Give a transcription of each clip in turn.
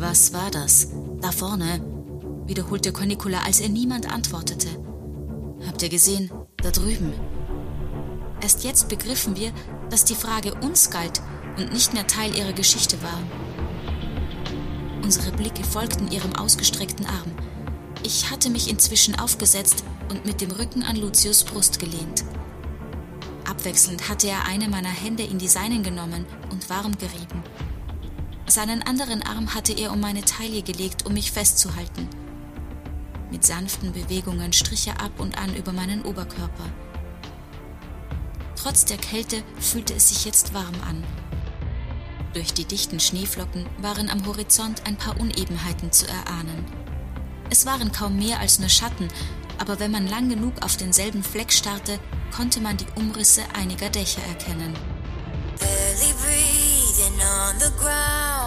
Was war das? Da vorne? wiederholte Cornicula, als er niemand antwortete. Habt ihr gesehen? Da drüben. Erst jetzt begriffen wir, dass die Frage uns galt und nicht mehr Teil ihrer Geschichte war. Unsere Blicke folgten ihrem ausgestreckten Arm. Ich hatte mich inzwischen aufgesetzt und mit dem Rücken an Lucius Brust gelehnt. Abwechselnd hatte er eine meiner Hände in die seinen genommen und warm gerieben. Seinen anderen Arm hatte er um meine Taille gelegt, um mich festzuhalten. Mit sanften Bewegungen strich er ab und an über meinen Oberkörper. Trotz der Kälte fühlte es sich jetzt warm an. Durch die dichten Schneeflocken waren am Horizont ein paar Unebenheiten zu erahnen. Es waren kaum mehr als nur Schatten, aber wenn man lang genug auf denselben Fleck starrte, konnte man die Umrisse einiger Dächer erkennen.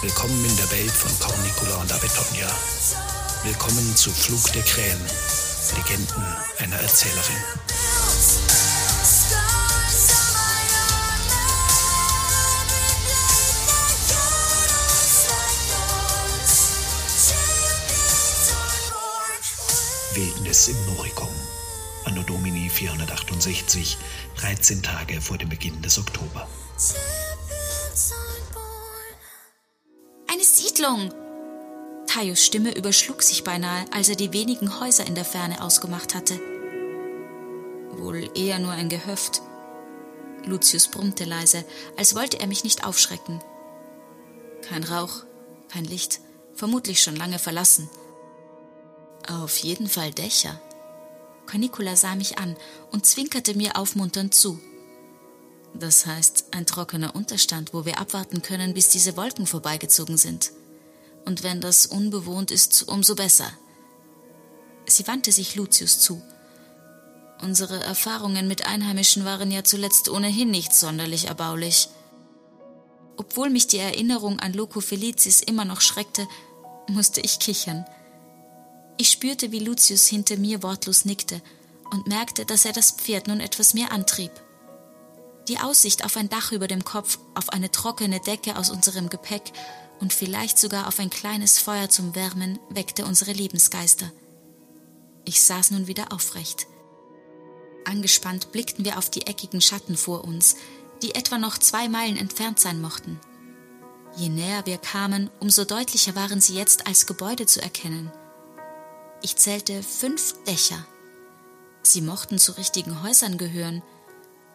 Willkommen in der Welt von Cornicula und Abetonia. Willkommen zu Flug der Krähen, Legenden einer Erzählerin. Wildnis im Noricum. Anno Domini 468, 13 Tage vor dem Beginn des Oktober. Siedlung! Tayos Stimme überschlug sich beinahe, als er die wenigen Häuser in der Ferne ausgemacht hatte. Wohl eher nur ein Gehöft. Lucius brummte leise, als wollte er mich nicht aufschrecken. Kein Rauch, kein Licht, vermutlich schon lange verlassen. Auf jeden Fall Dächer. Cornicula sah mich an und zwinkerte mir aufmunternd zu. Das heißt, ein trockener Unterstand, wo wir abwarten können, bis diese Wolken vorbeigezogen sind und wenn das unbewohnt ist, umso besser. Sie wandte sich Lucius zu. Unsere Erfahrungen mit Einheimischen waren ja zuletzt ohnehin nicht sonderlich erbaulich. Obwohl mich die Erinnerung an Loco Felicis immer noch schreckte, musste ich kichern. Ich spürte, wie Lucius hinter mir wortlos nickte und merkte, dass er das Pferd nun etwas mehr antrieb. Die Aussicht auf ein Dach über dem Kopf, auf eine trockene Decke aus unserem Gepäck und vielleicht sogar auf ein kleines Feuer zum Wärmen weckte unsere Lebensgeister. Ich saß nun wieder aufrecht. Angespannt blickten wir auf die eckigen Schatten vor uns, die etwa noch zwei Meilen entfernt sein mochten. Je näher wir kamen, umso deutlicher waren sie jetzt als Gebäude zu erkennen. Ich zählte fünf Dächer. Sie mochten zu richtigen Häusern gehören.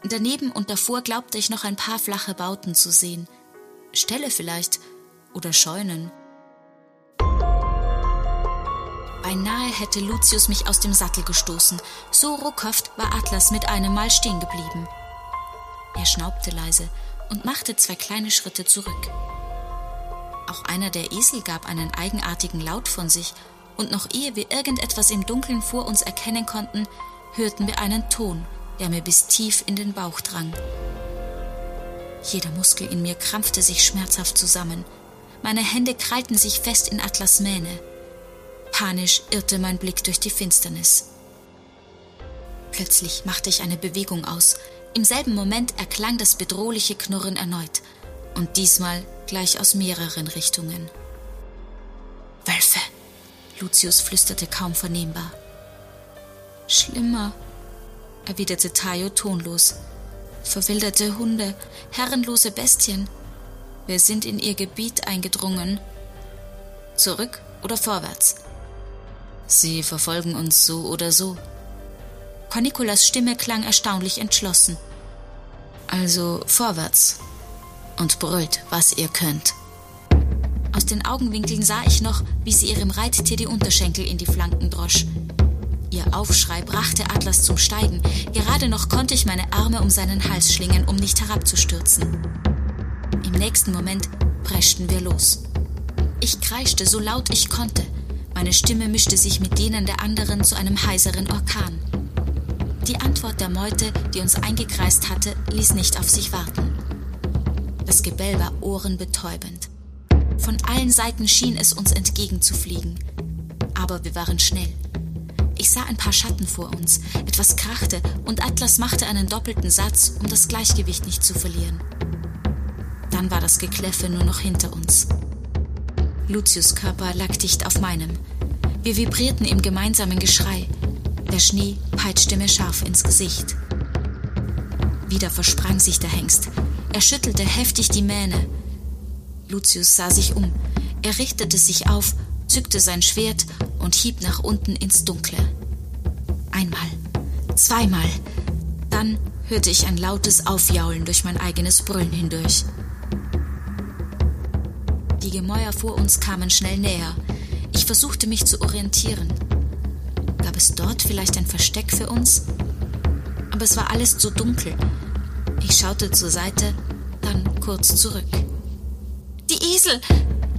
Daneben und davor glaubte ich noch ein paar flache Bauten zu sehen. Ställe vielleicht, oder Scheunen. Beinahe hätte Lucius mich aus dem Sattel gestoßen. So ruckhaft war Atlas mit einem Mal stehen geblieben. Er schnaubte leise und machte zwei kleine Schritte zurück. Auch einer der Esel gab einen eigenartigen Laut von sich, und noch ehe wir irgendetwas im Dunkeln vor uns erkennen konnten, hörten wir einen Ton, der mir bis tief in den Bauch drang. Jeder Muskel in mir krampfte sich schmerzhaft zusammen. Meine Hände krallten sich fest in Atlas Mähne. Panisch irrte mein Blick durch die Finsternis. Plötzlich machte ich eine Bewegung aus. Im selben Moment erklang das bedrohliche Knurren erneut. Und diesmal gleich aus mehreren Richtungen. Wölfe! Lucius flüsterte kaum vernehmbar. Schlimmer, erwiderte Tayo tonlos. Verwilderte Hunde, herrenlose Bestien, wir sind in ihr Gebiet eingedrungen. Zurück oder vorwärts? Sie verfolgen uns so oder so. Cornicolas Stimme klang erstaunlich entschlossen. Also vorwärts. Und brüllt, was ihr könnt. Aus den Augenwinkeln sah ich noch, wie sie ihrem Reittier die Unterschenkel in die Flanken drosch. Ihr Aufschrei brachte Atlas zum Steigen. Gerade noch konnte ich meine Arme um seinen Hals schlingen, um nicht herabzustürzen. Im nächsten Moment preschten wir los. Ich kreischte so laut ich konnte. Meine Stimme mischte sich mit denen der anderen zu einem heiseren Orkan. Die Antwort der Meute, die uns eingekreist hatte, ließ nicht auf sich warten. Das Gebell war ohrenbetäubend. Von allen Seiten schien es uns entgegenzufliegen. Aber wir waren schnell. Ich sah ein paar Schatten vor uns, etwas krachte und Atlas machte einen doppelten Satz, um das Gleichgewicht nicht zu verlieren. Dann war das Gekläffe nur noch hinter uns. Lucius Körper lag dicht auf meinem. Wir vibrierten im gemeinsamen Geschrei. Der Schnee peitschte mir scharf ins Gesicht. Wieder versprang sich der Hengst. Er schüttelte heftig die Mähne. Lucius sah sich um. Er richtete sich auf, zückte sein Schwert und hieb nach unten ins Dunkle. Einmal, zweimal, dann hörte ich ein lautes Aufjaulen durch mein eigenes Brüllen hindurch. Die Gemäuer vor uns kamen schnell näher. Ich versuchte mich zu orientieren. Gab es dort vielleicht ein Versteck für uns? Aber es war alles zu dunkel. Ich schaute zur Seite, dann kurz zurück. Die Esel!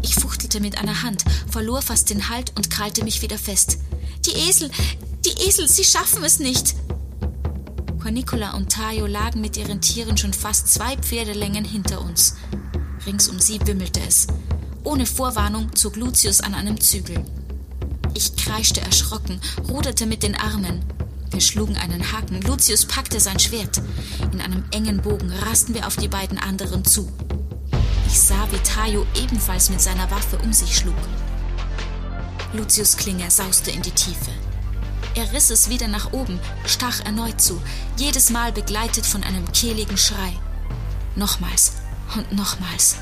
Ich fuchtelte mit einer Hand, verlor fast den Halt und krallte mich wieder fest. Die Esel! Die Esel, sie schaffen es nicht! Cornicola und Tayo lagen mit ihren Tieren schon fast zwei Pferdelängen hinter uns. Rings um sie wimmelte es. Ohne Vorwarnung zog Lucius an einem Zügel. Ich kreischte erschrocken, ruderte mit den Armen. Wir schlugen einen Haken. Lucius packte sein Schwert. In einem engen Bogen rasten wir auf die beiden anderen zu. Ich sah, wie Tayo ebenfalls mit seiner Waffe um sich schlug. Lucius Klinge sauste in die Tiefe. Er riss es wieder nach oben, stach erneut zu, jedes Mal begleitet von einem kehligen Schrei. Nochmals und nochmals.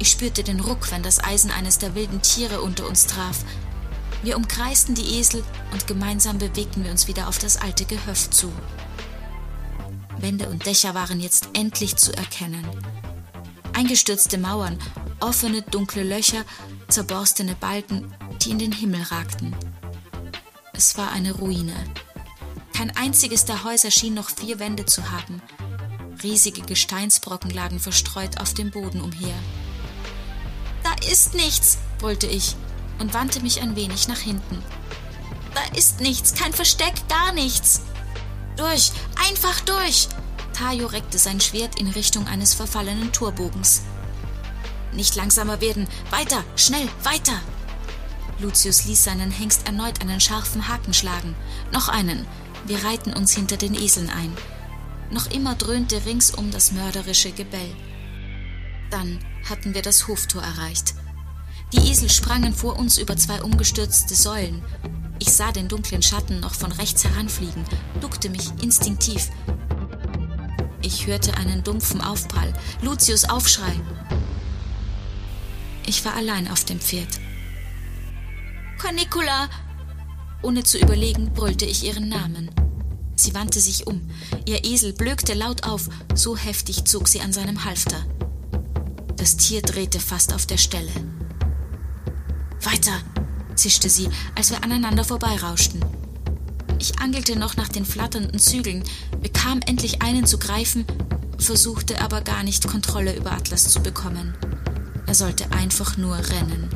Ich spürte den Ruck, wenn das Eisen eines der wilden Tiere unter uns traf. Wir umkreisten die Esel und gemeinsam bewegten wir uns wieder auf das alte Gehöft zu. Wände und Dächer waren jetzt endlich zu erkennen eingestürzte Mauern, offene dunkle Löcher, zerborstene Balken, die in den Himmel ragten. Es war eine Ruine. Kein einziges der Häuser schien noch vier Wände zu haben. Riesige Gesteinsbrocken lagen verstreut auf dem Boden umher. Da ist nichts, brüllte ich und wandte mich ein wenig nach hinten. Da ist nichts, kein Versteck, gar nichts. Durch, einfach durch, Tayo reckte sein Schwert in Richtung eines verfallenen Torbogens. Nicht langsamer werden, weiter, schnell, weiter! Lucius ließ seinen Hengst erneut einen scharfen Haken schlagen. Noch einen. Wir reihten uns hinter den Eseln ein. Noch immer dröhnte ringsum das mörderische Gebell. Dann hatten wir das Hoftor erreicht. Die Esel sprangen vor uns über zwei umgestürzte Säulen. Ich sah den dunklen Schatten noch von rechts heranfliegen, duckte mich instinktiv, ich hörte einen dumpfen Aufprall, Lucius Aufschrei. Ich war allein auf dem Pferd. Cornicula! Ohne zu überlegen, brüllte ich ihren Namen. Sie wandte sich um. Ihr Esel blökte laut auf, so heftig zog sie an seinem Halfter. Das Tier drehte fast auf der Stelle. Weiter, zischte sie, als wir aneinander vorbeirauschten. Ich angelte noch nach den flatternden Zügeln, bekam endlich einen zu greifen, versuchte aber gar nicht Kontrolle über Atlas zu bekommen. Er sollte einfach nur rennen.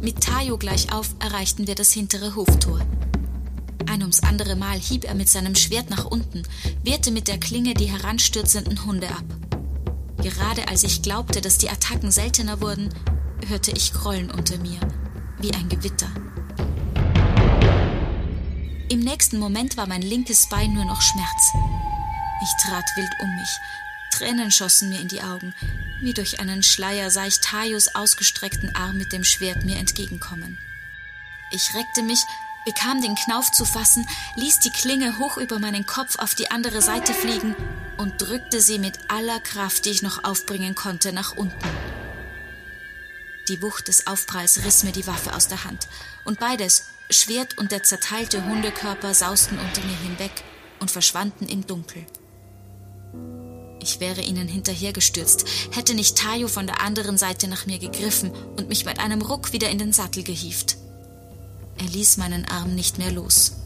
Mit Tayo gleich auf erreichten wir das hintere Hoftor. Ein ums andere Mal hieb er mit seinem Schwert nach unten, wehrte mit der Klinge die heranstürzenden Hunde ab. Gerade als ich glaubte, dass die Attacken seltener wurden, hörte ich Grollen unter mir, wie ein Gewitter. Im nächsten Moment war mein linkes Bein nur noch Schmerz. Ich trat wild um mich. Tränen schossen mir in die Augen. Wie durch einen Schleier sah ich Tayos ausgestreckten Arm mit dem Schwert mir entgegenkommen. Ich reckte mich, bekam den Knauf zu fassen, ließ die Klinge hoch über meinen Kopf auf die andere Seite fliegen und drückte sie mit aller Kraft, die ich noch aufbringen konnte, nach unten. Die Wucht des Aufpralls riss mir die Waffe aus der Hand, und beides, Schwert und der zerteilte Hundekörper sausten unter mir hinweg und verschwanden im Dunkel. Ich wäre ihnen hinterhergestürzt, hätte nicht Tayo von der anderen Seite nach mir gegriffen und mich mit einem Ruck wieder in den Sattel gehieft. Er ließ meinen Arm nicht mehr los.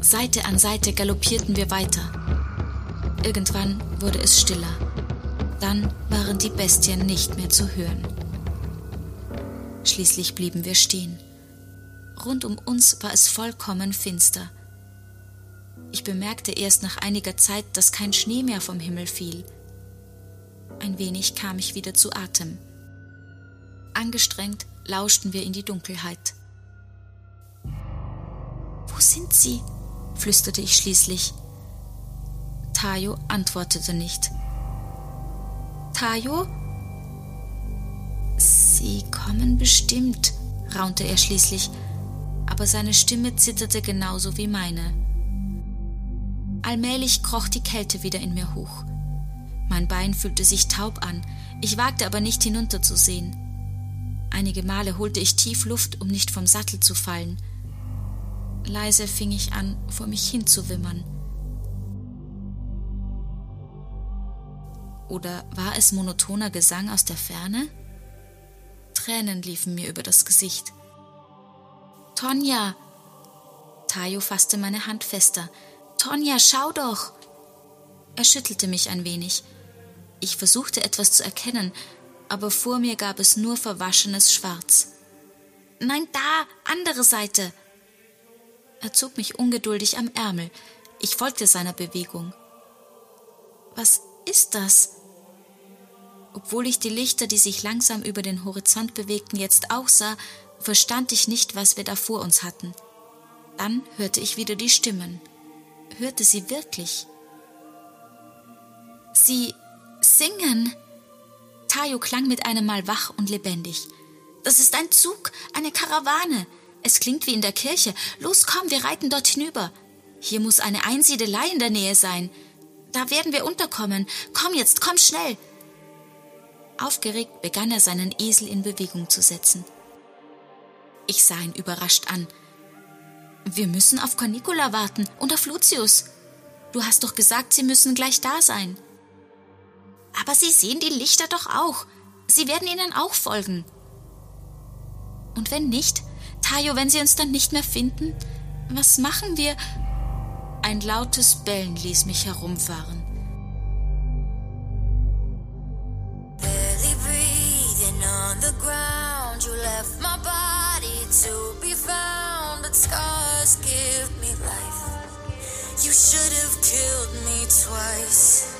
Seite an Seite galoppierten wir weiter. Irgendwann wurde es stiller. Dann waren die Bestien nicht mehr zu hören. Schließlich blieben wir stehen. Rund um uns war es vollkommen finster. Ich bemerkte erst nach einiger Zeit, dass kein Schnee mehr vom Himmel fiel. Ein wenig kam ich wieder zu Atem. Angestrengt lauschten wir in die Dunkelheit. Wo sind Sie? flüsterte ich schließlich. Tayo antwortete nicht. Tayo? Sie kommen bestimmt, raunte er schließlich, aber seine Stimme zitterte genauso wie meine. Allmählich kroch die Kälte wieder in mir hoch. Mein Bein fühlte sich taub an, ich wagte aber nicht hinunterzusehen. Einige Male holte ich tief Luft, um nicht vom Sattel zu fallen. Leise fing ich an, vor mich hinzuwimmern. Oder war es monotoner Gesang aus der Ferne? Tränen liefen mir über das Gesicht. Tonja! Tayo fasste meine Hand fester. Tonja, schau doch! Er schüttelte mich ein wenig. Ich versuchte etwas zu erkennen, aber vor mir gab es nur verwaschenes Schwarz. Nein, da, andere Seite! Er zog mich ungeduldig am Ärmel. Ich folgte seiner Bewegung. Was ist das? Obwohl ich die Lichter, die sich langsam über den Horizont bewegten, jetzt auch sah, verstand ich nicht, was wir da vor uns hatten. Dann hörte ich wieder die Stimmen. Hörte sie wirklich? Sie singen. Tayo klang mit einem Mal wach und lebendig. Das ist ein Zug, eine Karawane. Es klingt wie in der Kirche. Los, komm, wir reiten dort hinüber. Hier muss eine Einsiedelei in der Nähe sein. Da werden wir unterkommen. Komm jetzt, komm schnell. Aufgeregt begann er seinen Esel in Bewegung zu setzen. Ich sah ihn überrascht an. Wir müssen auf Cornicula warten und auf Lucius. Du hast doch gesagt, sie müssen gleich da sein. Aber Sie sehen die Lichter doch auch. Sie werden ihnen auch folgen. Und wenn nicht, Tayo, wenn sie uns dann nicht mehr finden, was machen wir? Ein lautes Bellen ließ mich herumfahren. on the ground, but scars give me life. You should have killed me twice.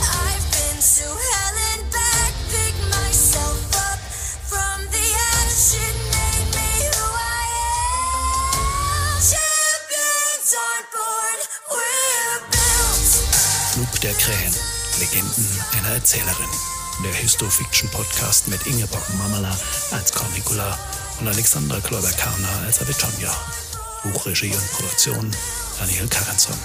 I've been to hell and back, pick myself up from the ash, it made me who I am. Champions aren't born, we're built. Flug der Krähen, Legenden einer Erzählerin. der Histofiction-Podcast mit Ingeborg Mamala als Cornicula und Alexandra Kloiber-Karner als Avitonia. Buchregie und Produktion Daniel Karenson.